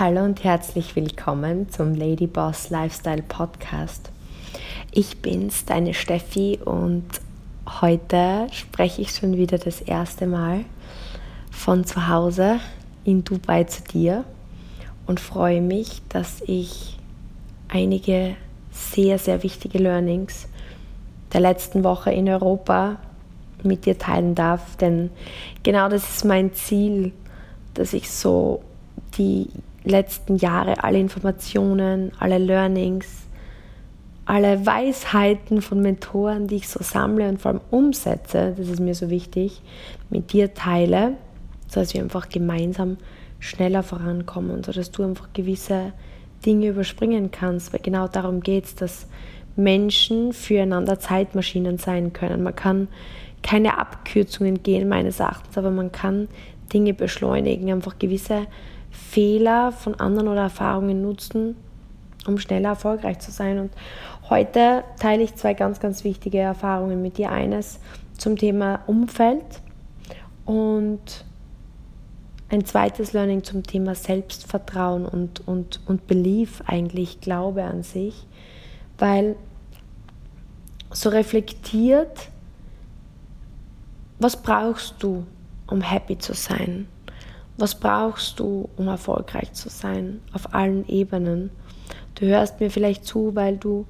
Hallo und herzlich willkommen zum Lady Boss Lifestyle Podcast. Ich bin's, deine Steffi, und heute spreche ich schon wieder das erste Mal von zu Hause in Dubai zu dir und freue mich, dass ich einige sehr, sehr wichtige Learnings der letzten Woche in Europa mit dir teilen darf, denn genau das ist mein Ziel, dass ich so die letzten Jahre alle Informationen, alle Learnings, alle Weisheiten von Mentoren, die ich so sammle und vor allem umsetze, das ist mir so wichtig, mit dir teile, sodass wir einfach gemeinsam schneller vorankommen sodass du einfach gewisse Dinge überspringen kannst, weil genau darum geht es, dass Menschen füreinander Zeitmaschinen sein können. Man kann keine Abkürzungen gehen, meines Erachtens, aber man kann Dinge beschleunigen, einfach gewisse Fehler von anderen oder Erfahrungen nutzen, um schneller erfolgreich zu sein. Und heute teile ich zwei ganz, ganz wichtige Erfahrungen mit dir. Eines zum Thema Umfeld und ein zweites Learning zum Thema Selbstvertrauen und, und, und Belief, eigentlich Glaube an sich, weil so reflektiert, was brauchst du, um happy zu sein? Was brauchst du, um erfolgreich zu sein auf allen Ebenen? Du hörst mir vielleicht zu, weil du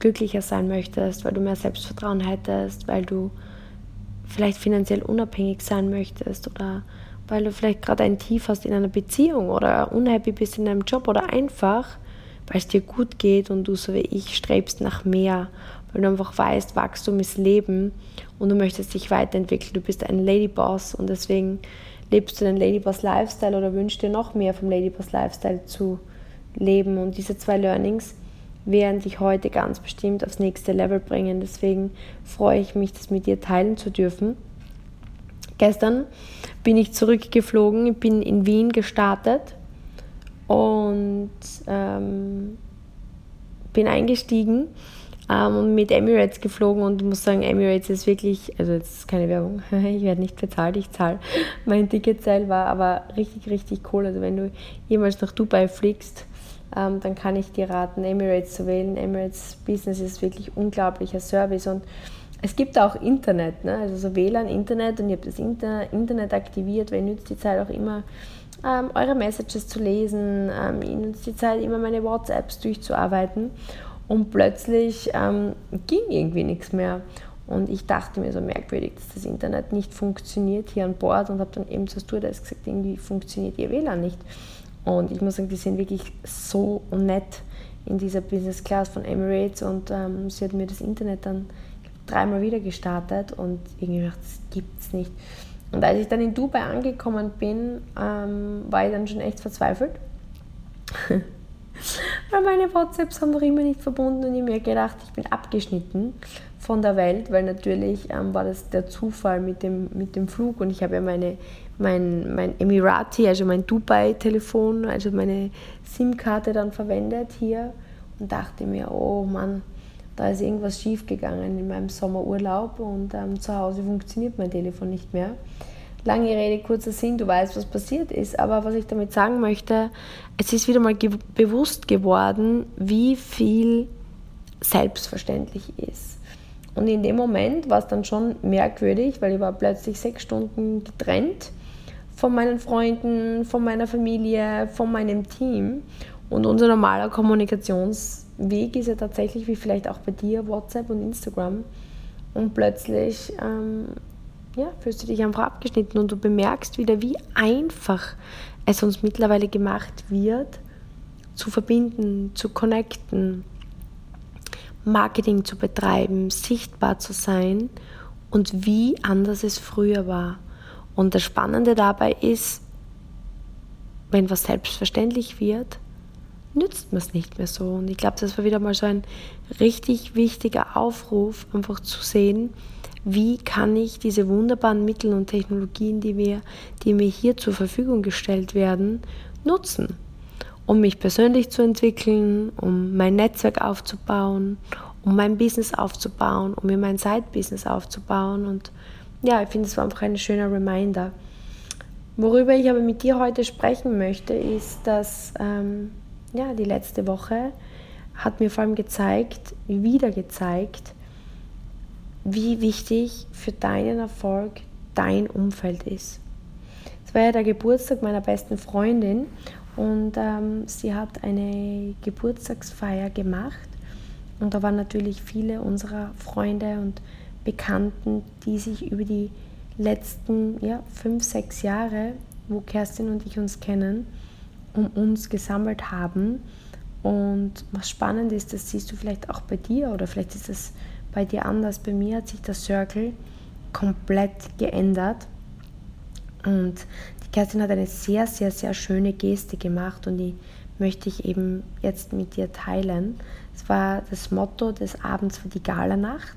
glücklicher sein möchtest, weil du mehr Selbstvertrauen hättest, weil du vielleicht finanziell unabhängig sein möchtest oder weil du vielleicht gerade ein Tief hast in einer Beziehung oder unhappy bist in deinem Job oder einfach, weil es dir gut geht und du so wie ich strebst nach mehr, weil du einfach weißt, Wachstum ist Leben und du möchtest dich weiterentwickeln. Du bist ein Ladyboss und deswegen lebst du den Ladyboss Lifestyle oder wünschst dir noch mehr vom Ladyboss Lifestyle zu leben. Und diese zwei Learnings werden dich heute ganz bestimmt aufs nächste Level bringen. Deswegen freue ich mich, das mit dir teilen zu dürfen. Gestern bin ich zurückgeflogen, bin in Wien gestartet und ähm, bin eingestiegen ähm, mit Emirates geflogen und muss sagen, Emirates ist wirklich, also jetzt ist keine Werbung, ich werde nicht bezahlt, ich zahle mein Ticket selber, aber richtig, richtig cool. Also wenn du jemals nach Dubai fliegst, ähm, dann kann ich dir raten, Emirates zu wählen. Emirates Business ist wirklich unglaublicher Service und es gibt auch Internet, ne? also so WLAN, Internet und ihr habt das Internet aktiviert, weil ihr nützt die Zeit auch immer, ähm, eure Messages zu lesen, ähm, ihr nützt die Zeit immer meine WhatsApps durchzuarbeiten und plötzlich ähm, ging irgendwie nichts mehr. Und ich dachte mir so merkwürdig, dass das Internet nicht funktioniert hier an Bord und habe dann eben zur Stewardess gesagt, irgendwie funktioniert ihr WLAN nicht. Und ich muss sagen, die sind wirklich so nett in dieser Business Class von Emirates und ähm, sie hat mir das Internet dann dreimal wieder gestartet und irgendwie gedacht, das gibt es nicht. Und als ich dann in Dubai angekommen bin, ähm, war ich dann schon echt verzweifelt. weil meine WhatsApps haben noch immer nicht verbunden und ich mir gedacht, ich bin abgeschnitten von der Welt, weil natürlich ähm, war das der Zufall mit dem, mit dem Flug und ich habe ja meine, mein, mein Emirati, also mein Dubai-Telefon, also meine SIM-Karte dann verwendet hier und dachte mir, oh Mann, da ist irgendwas schiefgegangen in meinem Sommerurlaub und ähm, zu Hause funktioniert mein Telefon nicht mehr. Lange Rede, kurzer Sinn, du weißt, was passiert ist. Aber was ich damit sagen möchte, es ist wieder mal ge bewusst geworden, wie viel selbstverständlich ist. Und in dem Moment war es dann schon merkwürdig, weil ich war plötzlich sechs Stunden getrennt von meinen Freunden, von meiner Familie, von meinem Team. Und unser normaler Kommunikationsweg ist ja tatsächlich, wie vielleicht auch bei dir, WhatsApp und Instagram. Und plötzlich ähm, ja, fühlst du dich einfach abgeschnitten und du bemerkst wieder, wie einfach es uns mittlerweile gemacht wird, zu verbinden, zu connecten, Marketing zu betreiben, sichtbar zu sein und wie anders es früher war. Und das Spannende dabei ist, wenn was selbstverständlich wird, nützt man es nicht mehr so. Und ich glaube, das war wieder mal so ein richtig wichtiger Aufruf, einfach zu sehen, wie kann ich diese wunderbaren Mittel und Technologien, die mir, die mir hier zur Verfügung gestellt werden, nutzen, um mich persönlich zu entwickeln, um mein Netzwerk aufzubauen, um mein Business aufzubauen, um mir mein Side-Business aufzubauen. Und ja, ich finde, es war einfach ein schöner Reminder. Worüber ich aber mit dir heute sprechen möchte, ist, dass ähm, ja, die letzte Woche hat mir vor allem gezeigt, wieder gezeigt, wie wichtig für deinen Erfolg dein Umfeld ist. Es war ja der Geburtstag meiner besten Freundin und ähm, sie hat eine Geburtstagsfeier gemacht und da waren natürlich viele unserer Freunde und Bekannten, die sich über die letzten ja, fünf, sechs Jahre, wo Kerstin und ich uns kennen, um uns gesammelt haben. Und was spannend ist, das siehst du vielleicht auch bei dir oder vielleicht ist es bei dir anders. Bei mir hat sich der Circle komplett geändert. Und die Kerstin hat eine sehr, sehr, sehr schöne Geste gemacht und die möchte ich eben jetzt mit dir teilen. Es war das Motto des Abends für die Galanacht.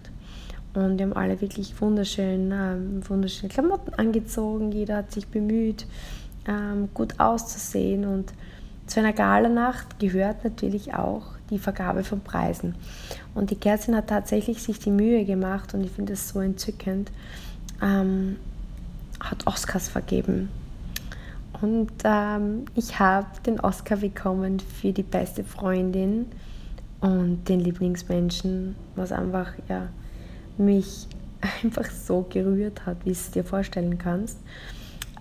Und wir haben alle wirklich wunderschön, ähm, wunderschöne Klamotten angezogen. Jeder hat sich bemüht, ähm, gut auszusehen. Und zu einer Galanacht gehört natürlich auch die Vergabe von Preisen. Und die Kerstin hat tatsächlich sich die Mühe gemacht und ich finde es so entzückend, ähm, hat Oscars vergeben. Und ähm, ich habe den Oscar bekommen für die beste Freundin und den Lieblingsmenschen, was einfach ja, mich einfach so gerührt hat, wie es dir vorstellen kannst.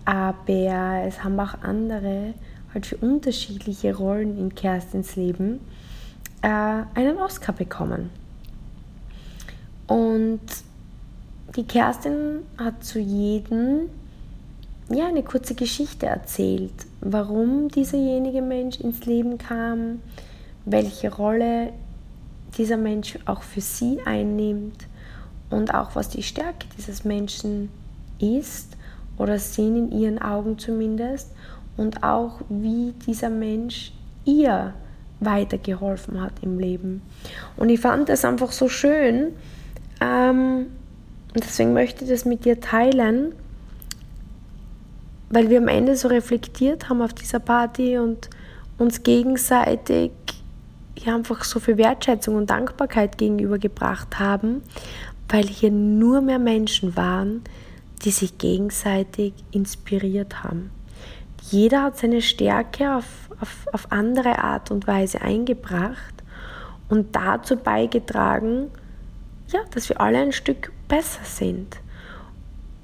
Aber es haben auch andere halt für unterschiedliche Rollen in Kerstins Leben äh, einen Oscar bekommen. Und die Kerstin hat zu jedem ja, eine kurze Geschichte erzählt, warum dieserjenige Mensch ins Leben kam, welche Rolle dieser Mensch auch für sie einnimmt und auch was die Stärke dieses Menschen ist oder sind in ihren Augen zumindest und auch wie dieser Mensch ihr weitergeholfen hat im Leben. Und ich fand das einfach so schön ähm, und deswegen möchte ich das mit dir teilen, weil wir am Ende so reflektiert haben auf dieser Party und uns gegenseitig ja einfach so viel Wertschätzung und Dankbarkeit gegenübergebracht haben, weil hier nur mehr Menschen waren, die sich gegenseitig inspiriert haben. Jeder hat seine Stärke auf, auf, auf andere Art und Weise eingebracht und dazu beigetragen, ja, dass wir alle ein Stück besser sind.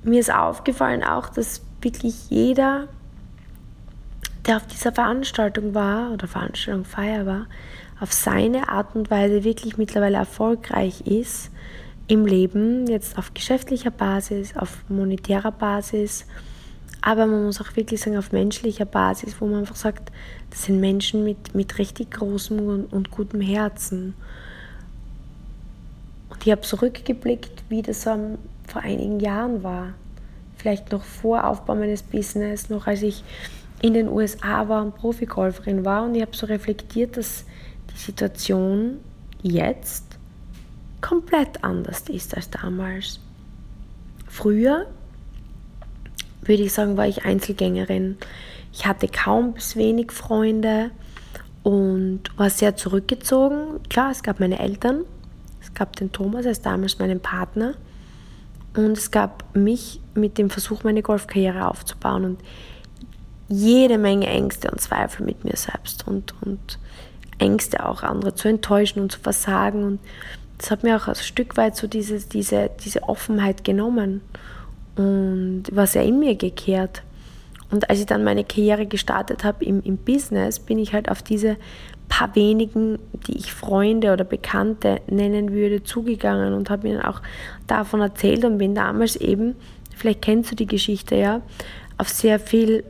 Mir ist aufgefallen auch, dass wirklich jeder, der auf dieser Veranstaltung war oder Veranstaltung Feier war, auf seine Art und Weise wirklich mittlerweile erfolgreich ist im Leben, jetzt auf geschäftlicher Basis, auf monetärer Basis, aber man muss auch wirklich sagen, auf menschlicher Basis, wo man einfach sagt, das sind Menschen mit, mit richtig großem und, und gutem Herzen. Und ich habe zurückgeblickt, wie das um, vor einigen Jahren war. Vielleicht noch vor Aufbau meines Business, noch als ich in den USA war und Profigolferin war. Und ich habe so reflektiert, dass die Situation jetzt komplett anders ist als damals. Früher, würde ich sagen, war ich Einzelgängerin. Ich hatte kaum bis wenig Freunde und war sehr zurückgezogen. Klar, es gab meine Eltern, es gab den Thomas als damals meinen Partner und es gab mich mit dem Versuch, meine Golfkarriere aufzubauen und jede Menge Ängste und Zweifel mit mir selbst und, und Ängste auch andere zu enttäuschen und zu versagen. Und das hat mir auch ein Stück weit so dieses, diese, diese Offenheit genommen und war sehr in mir gekehrt. Und als ich dann meine Karriere gestartet habe im, im Business, bin ich halt auf diese paar wenigen, die ich Freunde oder Bekannte nennen würde, zugegangen und habe ihnen auch davon erzählt und bin damals eben, vielleicht kennst du die Geschichte ja, auf sehr viel,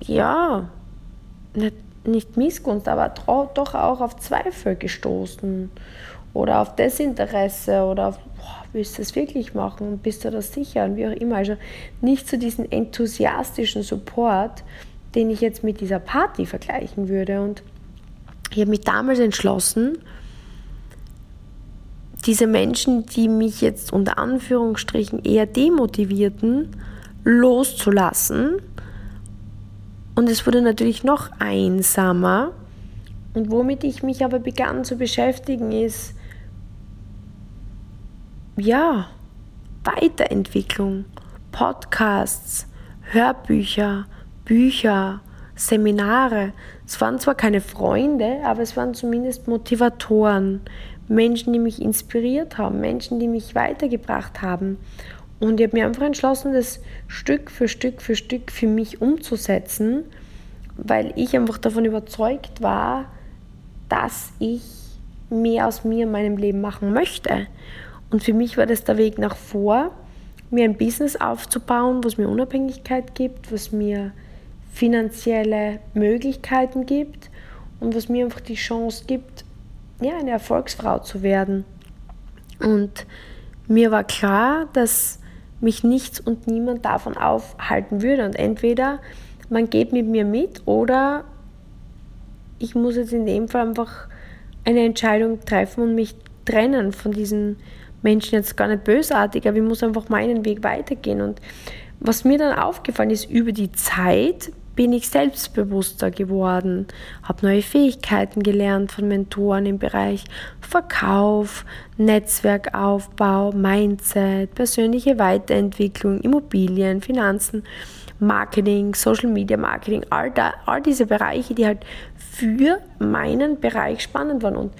ja, nicht nicht Missgunst, aber doch auch auf Zweifel gestoßen oder auf Desinteresse oder auf, boah, willst du das wirklich machen bist du das sicher und wie auch immer. Also nicht zu diesem enthusiastischen Support, den ich jetzt mit dieser Party vergleichen würde. Und ich habe mich damals entschlossen, diese Menschen, die mich jetzt unter Anführungsstrichen eher demotivierten, loszulassen und es wurde natürlich noch einsamer. Und womit ich mich aber begann zu beschäftigen, ist, ja, Weiterentwicklung, Podcasts, Hörbücher, Bücher, Seminare. Es waren zwar keine Freunde, aber es waren zumindest Motivatoren, Menschen, die mich inspiriert haben, Menschen, die mich weitergebracht haben. Und ich habe mir einfach entschlossen, das Stück für Stück für Stück für mich umzusetzen, weil ich einfach davon überzeugt war, dass ich mehr aus mir in meinem Leben machen möchte. Und für mich war das der Weg nach vor, mir ein Business aufzubauen, was mir Unabhängigkeit gibt, was mir finanzielle Möglichkeiten gibt und was mir einfach die Chance gibt, ja, eine Erfolgsfrau zu werden. Und mir war klar, dass mich nichts und niemand davon aufhalten würde. Und entweder man geht mit mir mit oder ich muss jetzt in dem Fall einfach eine Entscheidung treffen und mich trennen von diesen Menschen. Jetzt gar nicht bösartig, aber ich muss einfach meinen Weg weitergehen. Und was mir dann aufgefallen ist, über die Zeit bin ich selbstbewusster geworden, habe neue Fähigkeiten gelernt von Mentoren im Bereich Verkauf, Netzwerkaufbau, Mindset, persönliche Weiterentwicklung, Immobilien, Finanzen, Marketing, Social Media Marketing, all, da, all diese Bereiche, die halt für meinen Bereich spannend waren. Und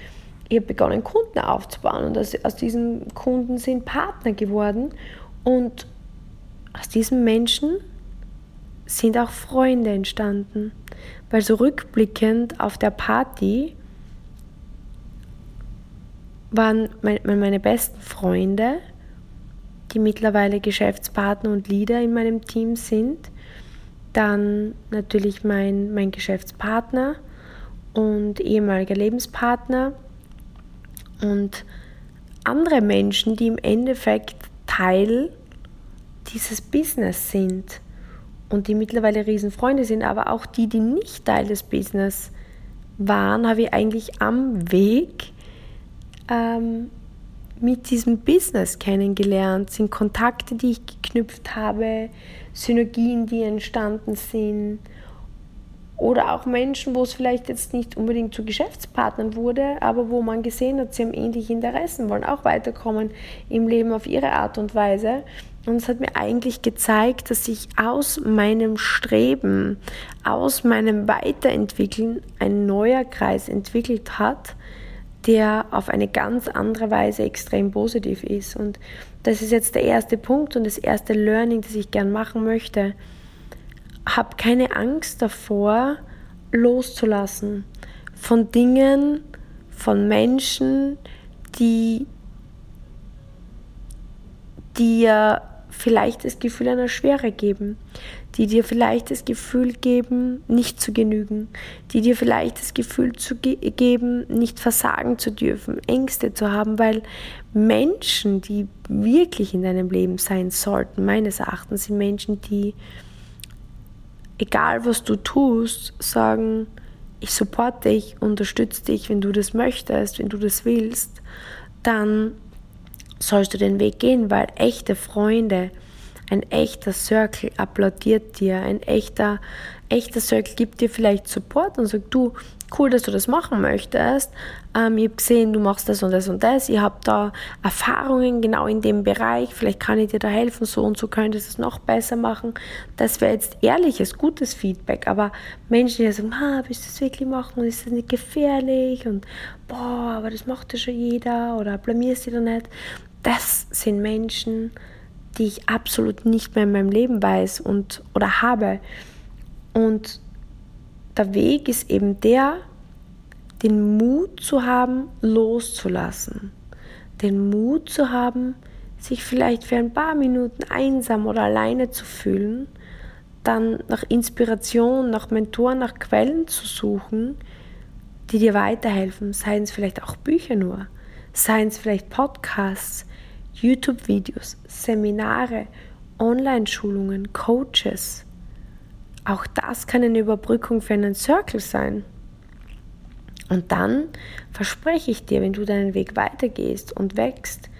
ich habe begonnen, Kunden aufzubauen und aus, aus diesen Kunden sind Partner geworden und aus diesen Menschen sind auch Freunde entstanden. Weil so rückblickend auf der Party waren meine besten Freunde, die mittlerweile Geschäftspartner und Leader in meinem Team sind. Dann natürlich mein, mein Geschäftspartner und ehemaliger Lebenspartner und andere Menschen, die im Endeffekt Teil dieses Business sind und die mittlerweile Riesenfreunde sind, aber auch die, die nicht Teil des Business waren, habe ich eigentlich am Weg ähm, mit diesem Business kennengelernt, sind Kontakte, die ich geknüpft habe, Synergien, die entstanden sind oder auch Menschen, wo es vielleicht jetzt nicht unbedingt zu Geschäftspartnern wurde, aber wo man gesehen hat, sie haben ähnliche Interessen, wollen auch weiterkommen im Leben auf ihre Art und Weise. Und es hat mir eigentlich gezeigt, dass sich aus meinem Streben, aus meinem Weiterentwickeln ein neuer Kreis entwickelt hat, der auf eine ganz andere Weise extrem positiv ist. Und das ist jetzt der erste Punkt und das erste Learning, das ich gern machen möchte hab keine Angst davor, loszulassen von Dingen, von Menschen, die dir vielleicht das Gefühl einer Schwere geben, die dir vielleicht das Gefühl geben, nicht zu genügen, die dir vielleicht das Gefühl zu ge geben, nicht versagen zu dürfen, Ängste zu haben, weil Menschen, die wirklich in deinem Leben sein sollten, meines Erachtens sind Menschen, die egal was du tust, sagen, ich supporte dich, unterstütze dich, wenn du das möchtest, wenn du das willst, dann sollst du den Weg gehen, weil echte Freunde, ein echter Circle applaudiert dir, ein echter, echter Circle gibt dir vielleicht Support und sagt, du, cool, dass du das machen möchtest. Ähm, ich habe gesehen, du machst das und das und das. Ich habe da Erfahrungen genau in dem Bereich. Vielleicht kann ich dir da helfen. So und so könntest du es noch besser machen. Das wäre jetzt ehrliches, gutes Feedback. Aber Menschen, die sagen, ah, willst du das wirklich machen? Ist das nicht gefährlich? Und boah, aber das macht ja schon jeder. Oder blamierst du da nicht? Das sind Menschen, die ich absolut nicht mehr in meinem Leben weiß und oder habe. Und der Weg ist eben der, den Mut zu haben, loszulassen. Den Mut zu haben, sich vielleicht für ein paar Minuten einsam oder alleine zu fühlen, dann nach Inspiration, nach Mentoren, nach Quellen zu suchen, die dir weiterhelfen. Seien es vielleicht auch Bücher nur, seien es vielleicht Podcasts, YouTube-Videos, Seminare, Online-Schulungen, Coaches. Auch das kann eine Überbrückung für einen Circle sein. Und dann verspreche ich dir, wenn du deinen Weg weitergehst und wächst,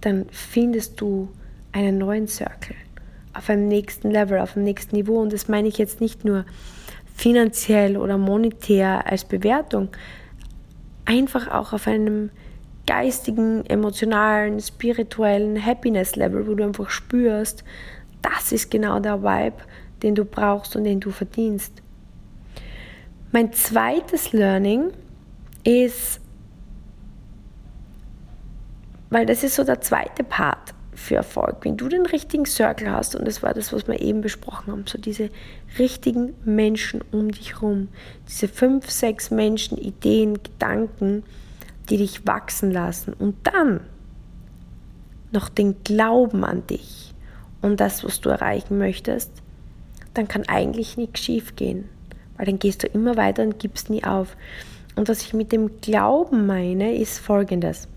dann findest du einen neuen Circle auf einem nächsten Level, auf einem nächsten Niveau. Und das meine ich jetzt nicht nur finanziell oder monetär als Bewertung, einfach auch auf einem geistigen, emotionalen, spirituellen Happiness-Level, wo du einfach spürst, das ist genau der Vibe, den du brauchst und den du verdienst. Mein zweites Learning ist, weil das ist so der zweite Part für Erfolg. Wenn du den richtigen Circle hast, und das war das, was wir eben besprochen haben, so diese richtigen Menschen um dich herum, diese fünf, sechs Menschen, Ideen, Gedanken, die dich wachsen lassen und dann noch den Glauben an dich und das, was du erreichen möchtest, dann kann eigentlich nichts schief gehen, weil dann gehst du immer weiter und gibst nie auf. Und was ich mit dem Glauben meine, ist folgendes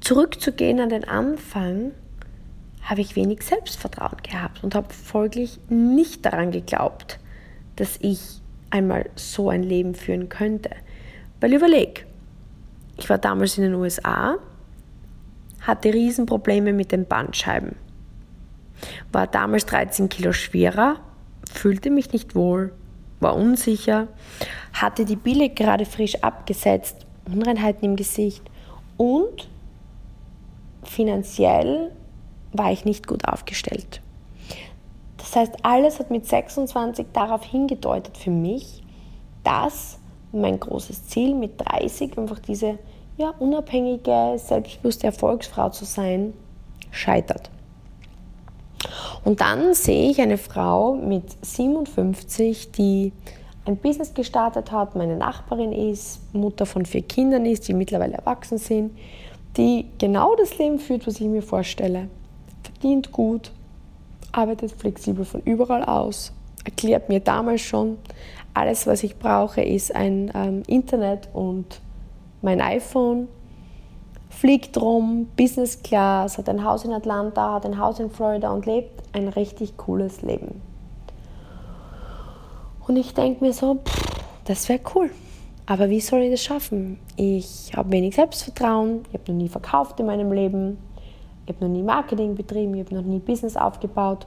zurückzugehen an den Anfang, habe ich wenig Selbstvertrauen gehabt und habe folglich nicht daran geglaubt, dass ich einmal so ein Leben führen könnte. Weil überleg, ich war damals in den USA, hatte Riesenprobleme mit den Bandscheiben, war damals 13 Kilo schwerer, fühlte mich nicht wohl, war unsicher, hatte die Bille gerade frisch abgesetzt, Unreinheiten im Gesicht und finanziell war ich nicht gut aufgestellt. Das heißt, alles hat mit 26 darauf hingedeutet für mich, dass mein großes Ziel mit 30 einfach diese ja, unabhängige, selbstbewusste Erfolgsfrau zu sein, scheitert. Und dann sehe ich eine Frau mit 57, die ein Business gestartet hat, meine Nachbarin ist, Mutter von vier Kindern ist, die mittlerweile erwachsen sind, die genau das Leben führt, was ich mir vorstelle. Verdient gut, arbeitet flexibel von überall aus, erklärt mir damals schon, alles, was ich brauche, ist ein ähm, Internet und mein iPhone. Fliegt rum, Business Class, hat ein Haus in Atlanta, hat ein Haus in Florida und lebt ein richtig cooles Leben. Und ich denke mir so, pff, das wäre cool. Aber wie soll ich das schaffen? Ich habe wenig Selbstvertrauen, ich habe noch nie verkauft in meinem Leben, ich habe noch nie Marketing betrieben, ich habe noch nie Business aufgebaut.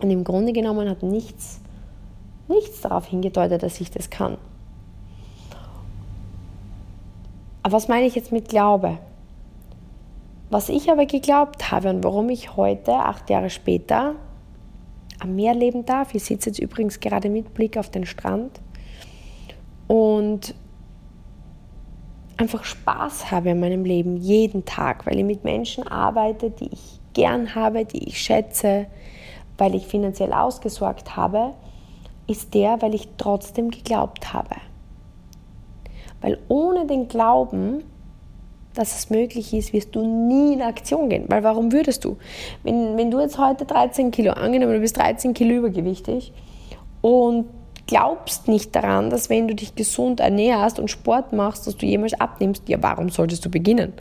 Und im Grunde genommen hat nichts, nichts darauf hingedeutet, dass ich das kann. Aber was meine ich jetzt mit Glaube? Was ich aber geglaubt habe und warum ich heute, acht Jahre später, am Meer leben darf, ich sitze jetzt übrigens gerade mit Blick auf den Strand, und einfach Spaß habe in meinem Leben jeden Tag, weil ich mit Menschen arbeite, die ich gern habe, die ich schätze, weil ich finanziell ausgesorgt habe, ist der, weil ich trotzdem geglaubt habe. Weil ohne den Glauben, dass es möglich ist, wirst du nie in Aktion gehen. Weil warum würdest du? Wenn, wenn du jetzt heute 13 Kilo, angenommen du bist 13 Kilo übergewichtig und glaubst nicht daran, dass wenn du dich gesund ernährst und Sport machst, dass du jemals abnimmst, ja, warum solltest du beginnen?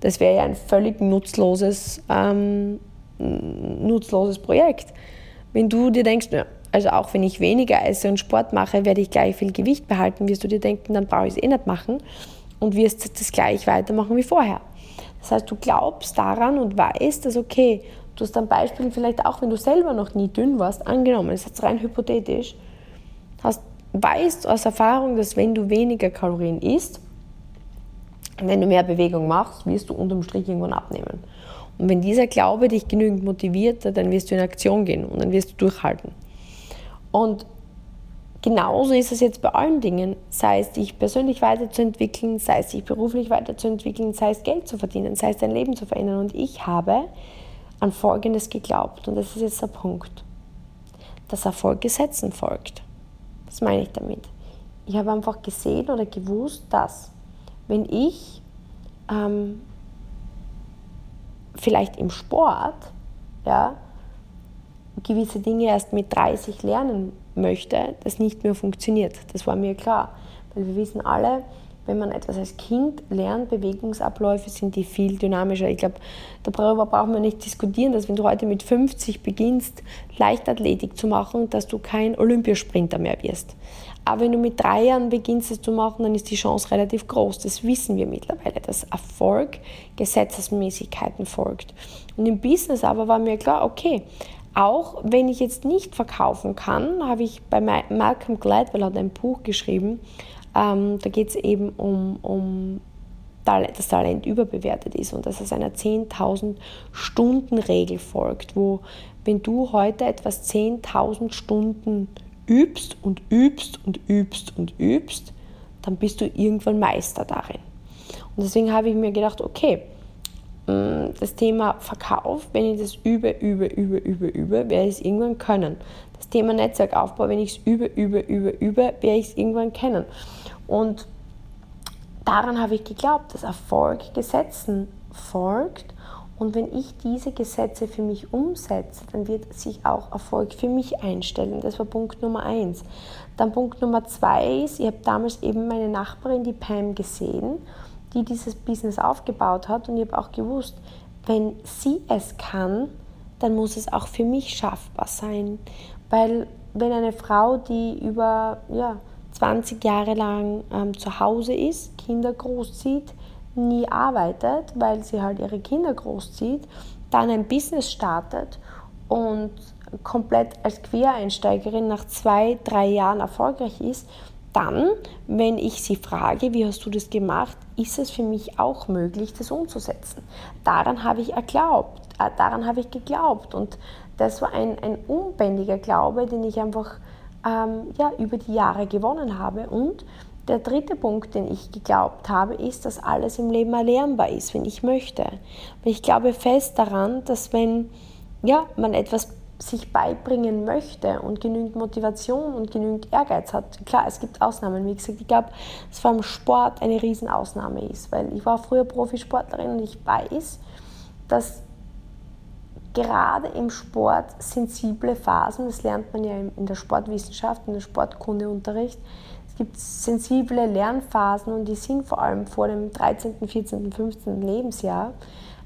Das wäre ja ein völlig nutzloses, ähm, nutzloses Projekt. Wenn du dir denkst, ja, also auch wenn ich weniger esse und Sport mache, werde ich gleich viel Gewicht behalten, wirst du dir denken, dann brauche ich es eh nicht machen und wirst das gleich weitermachen wie vorher. Das heißt, du glaubst daran und weißt, dass okay, du hast ein Beispiel vielleicht auch, wenn du selber noch nie dünn warst, angenommen, das ist jetzt rein hypothetisch, hast, weißt aus Erfahrung, dass wenn du weniger Kalorien isst, wenn du mehr Bewegung machst, wirst du unterm Strich irgendwann abnehmen. Und wenn dieser Glaube dich genügend motiviert, dann wirst du in Aktion gehen und dann wirst du durchhalten. Und genauso ist es jetzt bei allen Dingen, sei es dich persönlich weiterzuentwickeln, sei es dich beruflich weiterzuentwickeln, sei es Geld zu verdienen, sei es dein Leben zu verändern. Und ich habe an Folgendes geglaubt, und das ist jetzt der Punkt, dass Erfolg Gesetzen folgt. Was meine ich damit? Ich habe einfach gesehen oder gewusst, dass wenn ich ähm, vielleicht im Sport ja, gewisse Dinge erst mit 30 lernen möchte, das nicht mehr funktioniert. Das war mir klar. Weil wir wissen alle, wenn man etwas als Kind lernt, Bewegungsabläufe sind die viel dynamischer. Ich glaube, darüber braucht man nicht diskutieren, dass wenn du heute mit 50 beginnst, Leichtathletik zu machen, dass du kein Olympiasprinter mehr wirst. Aber wenn du mit drei Jahren beginnst, es zu machen, dann ist die Chance relativ groß. Das wissen wir mittlerweile, dass Erfolg Gesetzesmäßigkeiten folgt. Und im Business aber war mir klar, okay, auch wenn ich jetzt nicht verkaufen kann, habe ich bei Malcolm Gladwell hat ein Buch geschrieben, ähm, da geht es eben um, um das Talent überbewertet ist und dass es einer 10.000 Stunden Regel folgt, wo wenn du heute etwas 10.000 Stunden übst und übst und übst und übst, dann bist du irgendwann Meister darin. Und deswegen habe ich mir gedacht, okay, das Thema Verkauf, wenn ich das übe, übe, übe, übe, übe, werde ich es irgendwann können. Das Thema Netzwerkaufbau, wenn ich es übe, übe, übe, übe, werde ich es irgendwann kennen. Und daran habe ich geglaubt, dass Erfolg Gesetzen folgt. Und wenn ich diese Gesetze für mich umsetze, dann wird sich auch Erfolg für mich einstellen. Das war Punkt Nummer eins. Dann Punkt Nummer zwei ist, ich habe damals eben meine Nachbarin, die Pam, gesehen, die dieses Business aufgebaut hat. Und ich habe auch gewusst, wenn sie es kann, dann muss es auch für mich schaffbar sein. Weil wenn eine Frau, die über ja, 20 Jahre lang ähm, zu Hause ist, Kinder großzieht, nie arbeitet, weil sie halt ihre Kinder großzieht, dann ein Business startet und komplett als Quereinsteigerin nach zwei, drei Jahren erfolgreich ist, dann, wenn ich sie frage, wie hast du das gemacht, ist es für mich auch möglich, das umzusetzen. Daran habe ich erglaubt, äh, daran habe ich geglaubt und das war ein, ein unbändiger Glaube, den ich einfach ähm, ja, über die Jahre gewonnen habe. Und der dritte Punkt, den ich geglaubt habe, ist, dass alles im Leben erlernbar ist, wenn ich möchte. Weil ich glaube fest daran, dass wenn ja, man etwas sich beibringen möchte und genügend Motivation und genügend Ehrgeiz hat. Klar, es gibt Ausnahmen. Wie gesagt, ich glaube, dass vor allem Sport eine Riesenausnahme ist, weil ich war früher Profisportlerin und ich weiß, dass gerade im Sport sensible Phasen, das lernt man ja in der Sportwissenschaft, in der Sportkundeunterricht, es gibt sensible Lernphasen und die sind vor allem vor dem 13., 14., 15. Lebensjahr,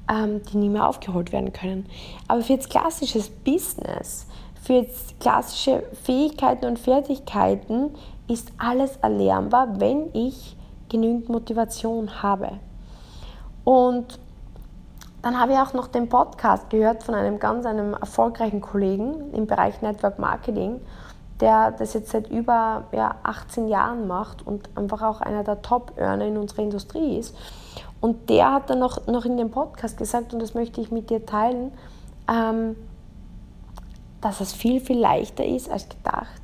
ähm, die nie mehr aufgeholt werden können. Aber für jetzt klassisches Business, für jetzt klassische Fähigkeiten und Fertigkeiten ist alles erlernbar, wenn ich genügend Motivation habe. Und dann habe ich auch noch den Podcast gehört von einem ganz einem erfolgreichen Kollegen im Bereich Network Marketing, der das jetzt seit über ja, 18 Jahren macht und einfach auch einer der Top-Earner in unserer Industrie ist. Und der hat dann noch, noch in dem Podcast gesagt, und das möchte ich mit dir teilen, ähm, dass es viel, viel leichter ist als gedacht,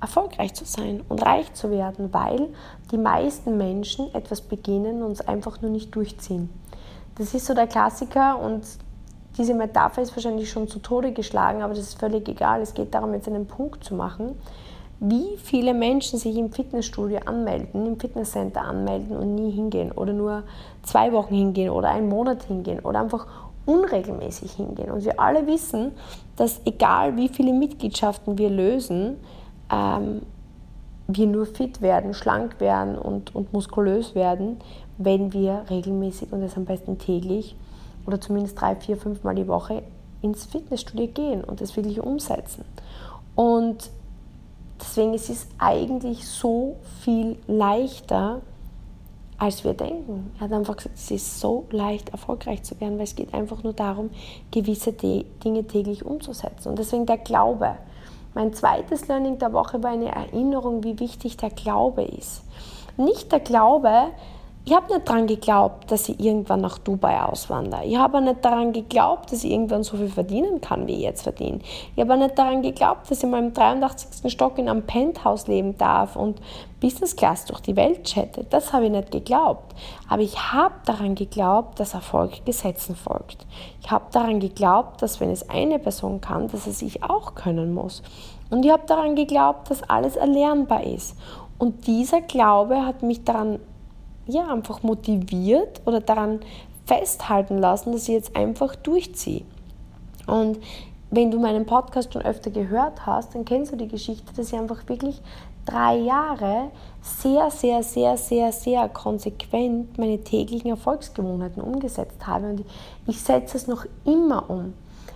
erfolgreich zu sein und reich zu werden, weil die meisten Menschen etwas beginnen und es einfach nur nicht durchziehen. Das ist so der Klassiker und diese Metapher ist wahrscheinlich schon zu Tode geschlagen, aber das ist völlig egal. Es geht darum, jetzt einen Punkt zu machen, wie viele Menschen sich im Fitnessstudio anmelden, im Fitnesscenter anmelden und nie hingehen oder nur zwei Wochen hingehen oder einen Monat hingehen oder einfach unregelmäßig hingehen. Und wir alle wissen, dass egal wie viele Mitgliedschaften wir lösen, ähm, wir nur fit werden, schlank werden und, und muskulös werden, wenn wir regelmäßig und das am besten täglich oder zumindest drei, vier, fünf Mal die Woche ins Fitnessstudio gehen und das wirklich umsetzen. Und deswegen ist es eigentlich so viel leichter, als wir denken. Er hat einfach gesagt, es ist so leicht, erfolgreich zu werden, weil es geht einfach nur darum, gewisse Dinge täglich umzusetzen. Und deswegen der Glaube. Mein zweites Learning der Woche war eine Erinnerung, wie wichtig der Glaube ist. Nicht der Glaube, ich habe nicht daran geglaubt, dass ich irgendwann nach Dubai auswandere. Ich habe nicht daran geglaubt, dass ich irgendwann so viel verdienen kann, wie ich jetzt verdiene. Ich habe nicht daran geglaubt, dass ich mal im 83. Stock in einem Penthouse leben darf und Business Class durch die Welt chatte. Das habe ich nicht geglaubt. Aber ich habe daran geglaubt, dass Erfolg Gesetzen folgt. Ich habe daran geglaubt, dass wenn es eine Person kann, dass es ich auch können muss. Und ich habe daran geglaubt, dass alles erlernbar ist. Und dieser Glaube hat mich daran ja, einfach motiviert oder daran festhalten lassen, dass ich jetzt einfach durchziehe. Und wenn du meinen Podcast schon öfter gehört hast, dann kennst du die Geschichte, dass ich einfach wirklich drei Jahre sehr, sehr, sehr, sehr, sehr konsequent meine täglichen Erfolgsgewohnheiten umgesetzt habe. Und ich setze es noch immer um.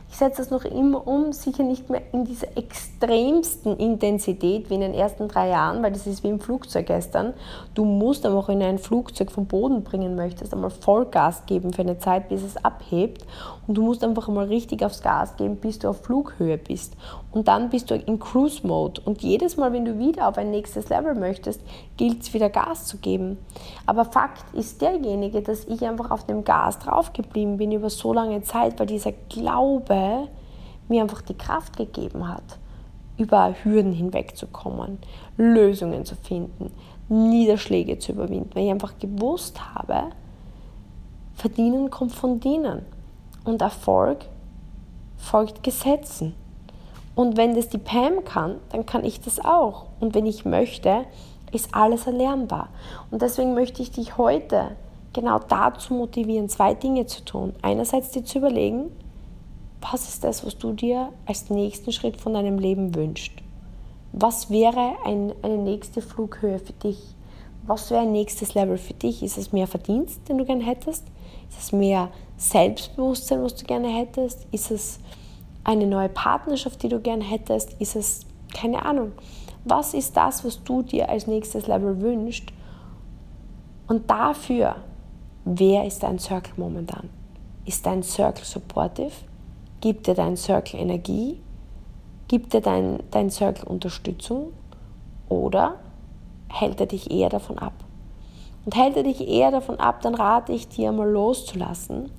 Ich setze das noch immer um, sicher nicht mehr in dieser extremsten Intensität wie in den ersten drei Jahren, weil das ist wie im Flugzeug gestern. Du musst einfach in ein Flugzeug vom Boden bringen möchtest, einmal Vollgas geben für eine Zeit, bis es abhebt. Und du musst einfach einmal richtig aufs Gas geben, bis du auf Flughöhe bist. Und dann bist du in Cruise Mode. Und jedes Mal, wenn du wieder auf ein nächstes Level möchtest, gilt es wieder Gas zu geben. Aber Fakt ist derjenige, dass ich einfach auf dem Gas draufgeblieben bin über so lange Zeit, weil dieser Glaube mir einfach die Kraft gegeben hat, über Hürden hinwegzukommen, Lösungen zu finden, Niederschläge zu überwinden, weil ich einfach gewusst habe, Verdienen kommt von Dienen und Erfolg folgt Gesetzen. Und wenn das die Pam kann, dann kann ich das auch. Und wenn ich möchte, ist alles erlernbar. Und deswegen möchte ich dich heute genau dazu motivieren, zwei Dinge zu tun. Einerseits dir zu überlegen, was ist das, was du dir als nächsten Schritt von deinem Leben wünschst? Was wäre ein, eine nächste Flughöhe für dich? Was wäre ein nächstes Level für dich? Ist es mehr Verdienst, den du gerne hättest? Ist es mehr Selbstbewusstsein, was du gerne hättest? Ist es eine neue Partnerschaft, die du gerne hättest? Ist es, keine Ahnung, was ist das, was du dir als nächstes Level wünschst? Und dafür, wer ist dein Circle momentan? Ist dein Circle supportive? Gibt dir dein Circle Energie? Gibt dir dein, dein Circle Unterstützung? Oder hält er dich eher davon ab? Und hält er dich eher davon ab, dann rate ich dir mal loszulassen,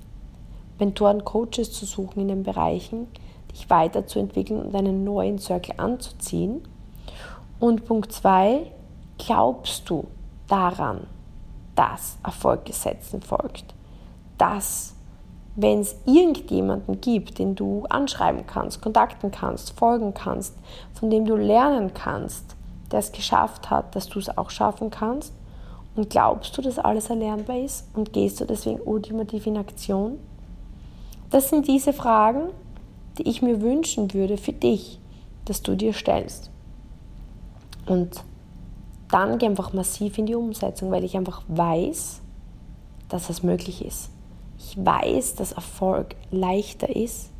Mentoren, Coaches zu suchen in den Bereichen, dich weiterzuentwickeln und einen neuen Circle anzuziehen. Und Punkt 2, glaubst du daran, dass Erfolggesetzen folgt, dass wenn es irgendjemanden gibt, den du anschreiben kannst, kontakten kannst, folgen kannst, von dem du lernen kannst, der es geschafft hat, dass du es auch schaffen kannst? Und glaubst du, dass alles erlernbar ist und gehst du deswegen ultimativ in Aktion? Das sind diese Fragen, die ich mir wünschen würde für dich, dass du dir stellst. Und dann geh einfach massiv in die Umsetzung, weil ich einfach weiß, dass es möglich ist. Ich weiß, dass Erfolg leichter ist,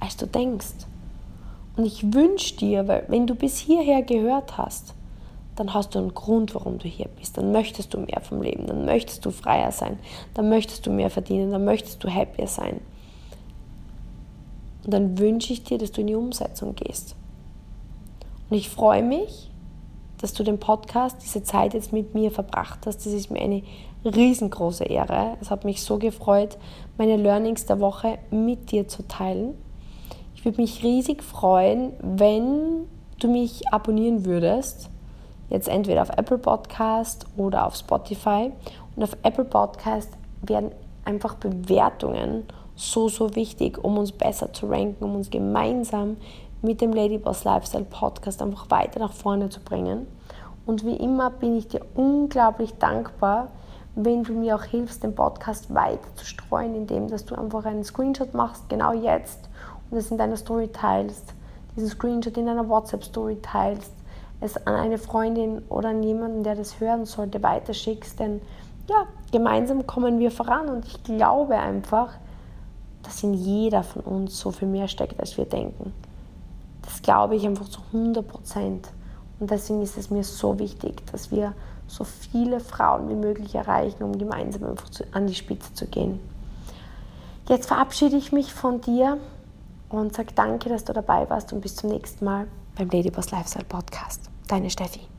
als du denkst. Und ich wünsche dir, weil wenn du bis hierher gehört hast, dann hast du einen Grund, warum du hier bist. Dann möchtest du mehr vom Leben, dann möchtest du freier sein, dann möchtest du mehr verdienen, dann möchtest du happier sein. Und dann wünsche ich dir, dass du in die Umsetzung gehst. Und ich freue mich, dass du den Podcast, diese Zeit jetzt mit mir verbracht hast. Das ist mir eine riesengroße Ehre. Es hat mich so gefreut, meine Learnings der Woche mit dir zu teilen. Ich würde mich riesig freuen, wenn du mich abonnieren würdest. Jetzt entweder auf Apple Podcast oder auf Spotify. Und auf Apple Podcast werden einfach Bewertungen so, so wichtig, um uns besser zu ranken, um uns gemeinsam mit dem Ladyboss Lifestyle Podcast einfach weiter nach vorne zu bringen. Und wie immer bin ich dir unglaublich dankbar, wenn du mir auch hilfst, den Podcast weiter zu streuen, indem dass du einfach einen Screenshot machst, genau jetzt, und es in deiner Story teilst, diesen Screenshot in deiner WhatsApp-Story teilst, es an eine Freundin oder an jemanden, der das hören sollte, weiterschickst, denn ja, gemeinsam kommen wir voran und ich glaube einfach, dass in jeder von uns so viel mehr steckt, als wir denken. Das glaube ich einfach zu 100 Prozent. Und deswegen ist es mir so wichtig, dass wir so viele Frauen wie möglich erreichen, um gemeinsam einfach an die Spitze zu gehen. Jetzt verabschiede ich mich von dir und sage danke, dass du dabei warst und bis zum nächsten Mal beim Ladyboss Lifestyle Podcast. Deine Steffi.